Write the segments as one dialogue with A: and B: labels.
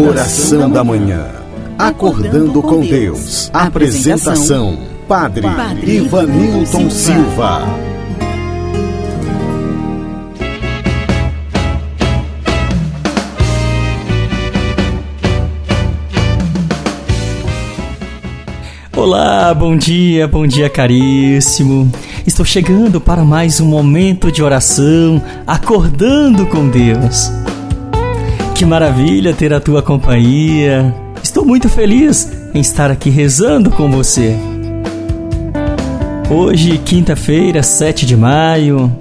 A: Oração da Manhã. Acordando com Deus. Apresentação: Padre, Ivanilton Silva.
B: Olá, bom dia, bom dia caríssimo. Estou chegando para mais um momento de oração, acordando com Deus. Que maravilha ter a tua companhia. Estou muito feliz em estar aqui rezando com você. Hoje, quinta-feira, 7 de maio,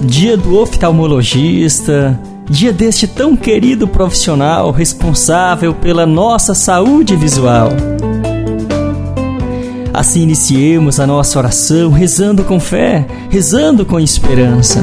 B: dia do oftalmologista, dia deste tão querido profissional responsável pela nossa saúde visual. Assim iniciemos a nossa oração rezando com fé, rezando com esperança.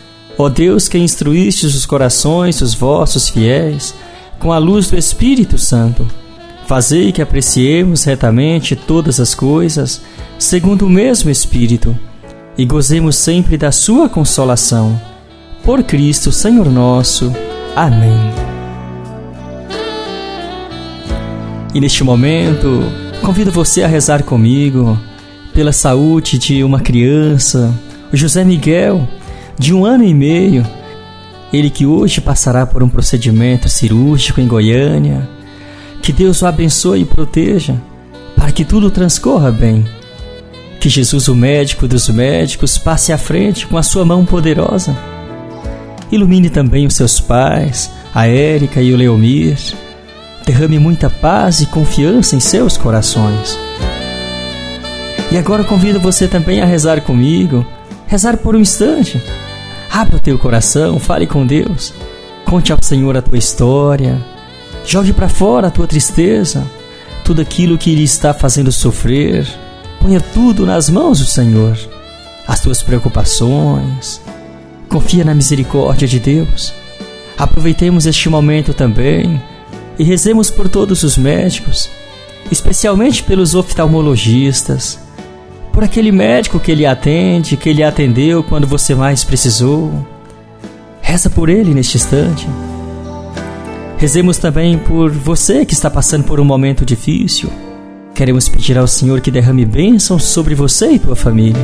B: Ó Deus que instruístes os corações dos vossos fiéis com a luz do Espírito Santo, fazei que apreciemos retamente todas as coisas segundo o mesmo Espírito e gozemos sempre da sua consolação. Por Cristo, Senhor nosso. Amém. E neste momento, convido você a rezar comigo pela saúde de uma criança, José Miguel, de um ano e meio. Ele que hoje passará por um procedimento cirúrgico em Goiânia. Que Deus o abençoe e proteja, para que tudo transcorra bem. Que Jesus, o médico dos médicos, passe à frente com a sua mão poderosa. Ilumine também os seus pais, a Érica e o Leomir. Derrame muita paz e confiança em seus corações. E agora convido você também a rezar comigo, rezar por um instante Abra o teu coração, fale com Deus. Conte ao Senhor a tua história. Jogue para fora a tua tristeza, tudo aquilo que lhe está fazendo sofrer. Ponha tudo nas mãos do Senhor. As tuas preocupações. Confia na misericórdia de Deus. Aproveitemos este momento também e rezemos por todos os médicos, especialmente pelos oftalmologistas por aquele médico que ele atende, que ele atendeu quando você mais precisou. Reza por ele neste instante. Rezemos também por você que está passando por um momento difícil. Queremos pedir ao Senhor que derrame bênçãos sobre você e tua família.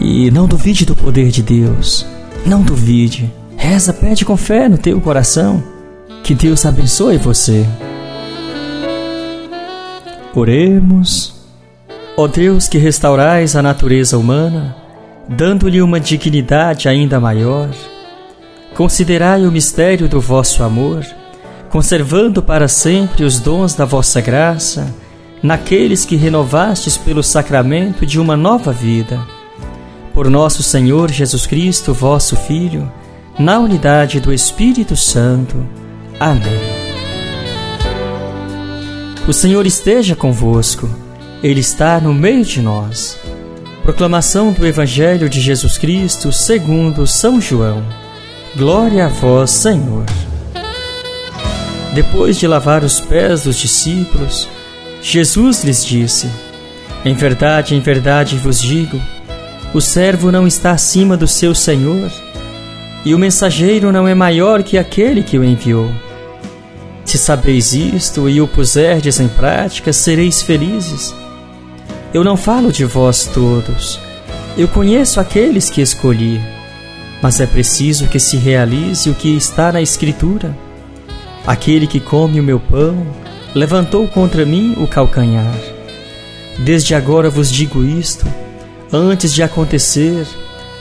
B: E não duvide do poder de Deus. Não duvide. Reza, pede com fé no teu coração. Que Deus abençoe você. Oremos. Ó Deus que restaurais a natureza humana, dando-lhe uma dignidade ainda maior, considerai o mistério do vosso amor, conservando para sempre os dons da vossa graça naqueles que renovastes pelo sacramento de uma nova vida. Por nosso Senhor Jesus Cristo, vosso Filho, na unidade do Espírito Santo. Amém. O Senhor esteja convosco. Ele está no meio de nós. Proclamação do Evangelho de Jesus Cristo segundo São João. Glória a vós, Senhor. Depois de lavar os pés dos discípulos, Jesus lhes disse: Em verdade, em verdade vos digo, o servo não está acima do seu senhor, e o mensageiro não é maior que aquele que o enviou. Se sabeis isto e o puserdes em prática, sereis felizes. Eu não falo de vós todos. Eu conheço aqueles que escolhi. Mas é preciso que se realize o que está na Escritura. Aquele que come o meu pão levantou contra mim o calcanhar. Desde agora vos digo isto, antes de acontecer,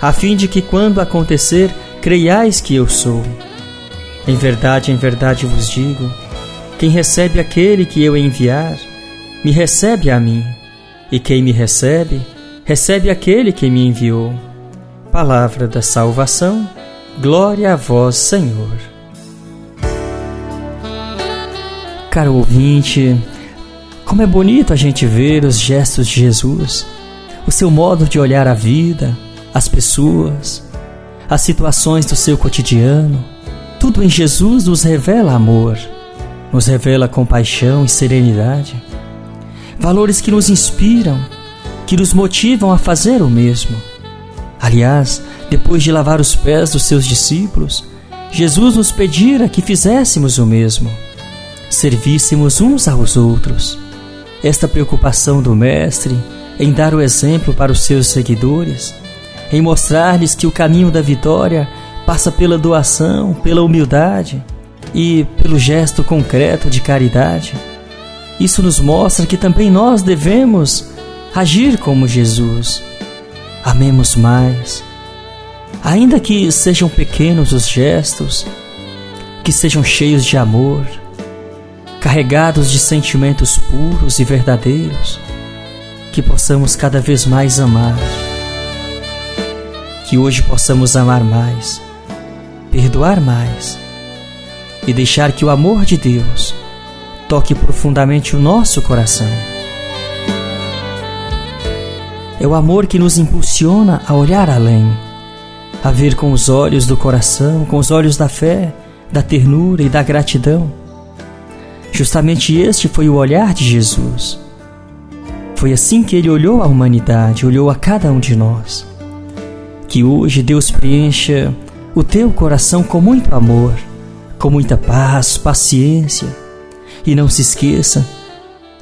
B: a fim de que quando acontecer, creiais que eu sou. Em verdade, em verdade vos digo: quem recebe aquele que eu enviar, me recebe a mim. E quem me recebe, recebe aquele que me enviou. Palavra da salvação, glória a vós, Senhor. Caro ouvinte, como é bonito a gente ver os gestos de Jesus, o seu modo de olhar a vida, as pessoas, as situações do seu cotidiano. Tudo em Jesus nos revela amor, nos revela compaixão e serenidade. Valores que nos inspiram, que nos motivam a fazer o mesmo. Aliás, depois de lavar os pés dos seus discípulos, Jesus nos pedira que fizéssemos o mesmo, servíssemos uns aos outros. Esta preocupação do Mestre em dar o exemplo para os seus seguidores, em mostrar-lhes que o caminho da vitória passa pela doação, pela humildade e pelo gesto concreto de caridade. Isso nos mostra que também nós devemos agir como Jesus. Amemos mais Ainda que sejam pequenos os gestos, que sejam cheios de amor, carregados de sentimentos puros e verdadeiros, que possamos cada vez mais amar. Que hoje possamos amar mais, perdoar mais e deixar que o amor de Deus toque profundamente o nosso coração. É o amor que nos impulsiona a olhar além a ver com os olhos do coração, com os olhos da fé, da ternura e da gratidão. Justamente este foi o olhar de Jesus. Foi assim que ele olhou a humanidade, olhou a cada um de nós. Que hoje Deus preencha o teu coração com muito amor, com muita paz, paciência. E não se esqueça,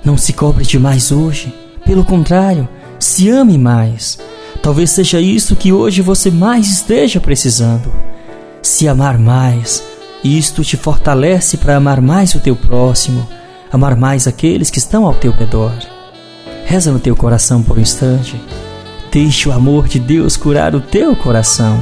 B: não se cobre demais hoje. Pelo contrário, se ame mais Talvez seja isso que hoje você mais esteja precisando. Se amar mais, isto te fortalece para amar mais o teu próximo, amar mais aqueles que estão ao teu redor. Reza no teu coração por um instante. Deixe o amor de Deus curar o teu coração.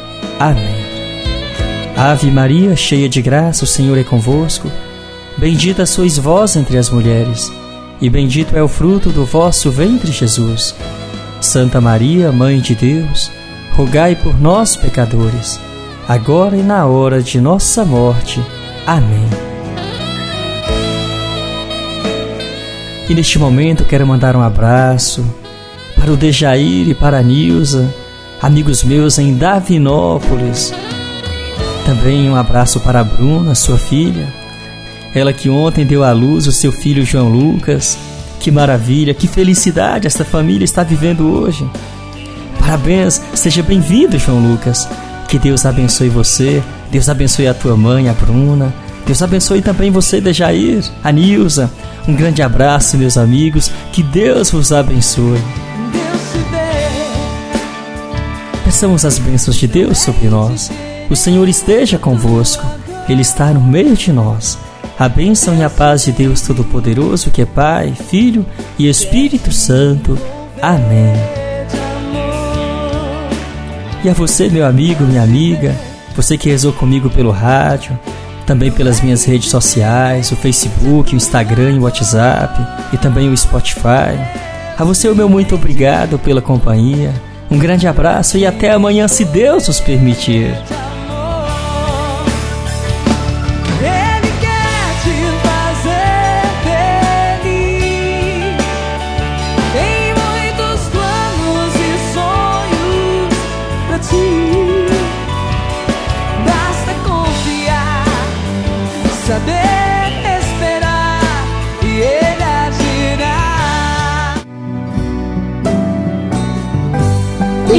B: Amém. Ave Maria, cheia de graça, o Senhor é convosco. Bendita sois vós entre as mulheres e bendito é o fruto do vosso ventre, Jesus. Santa Maria, Mãe de Deus, rogai por nós, pecadores, agora e na hora de nossa morte. Amém. E neste momento quero mandar um abraço para o Dejair e para a Nilza, amigos meus em Davinópolis. Também um abraço para a Bruna, sua filha ela que ontem deu à luz o seu filho João Lucas. Que maravilha, que felicidade esta família está vivendo hoje. Parabéns, seja bem-vindo, João Lucas. Que Deus abençoe você, Deus abençoe a tua mãe, a Bruna. Deus abençoe também você, Dejair, a Nilza. Um grande abraço, meus amigos. Que Deus vos abençoe. Peçamos as bênçãos de Deus sobre nós. O Senhor esteja convosco. Ele está no meio de nós a bênção e a paz de Deus Todo-Poderoso, que é Pai, Filho e Espírito Santo. Amém. E a você, meu amigo, minha amiga, você que rezou comigo pelo rádio, também pelas minhas redes sociais, o Facebook, o Instagram o WhatsApp, e também o Spotify. A você, o meu muito obrigado pela companhia. Um grande abraço e até amanhã, se Deus nos permitir.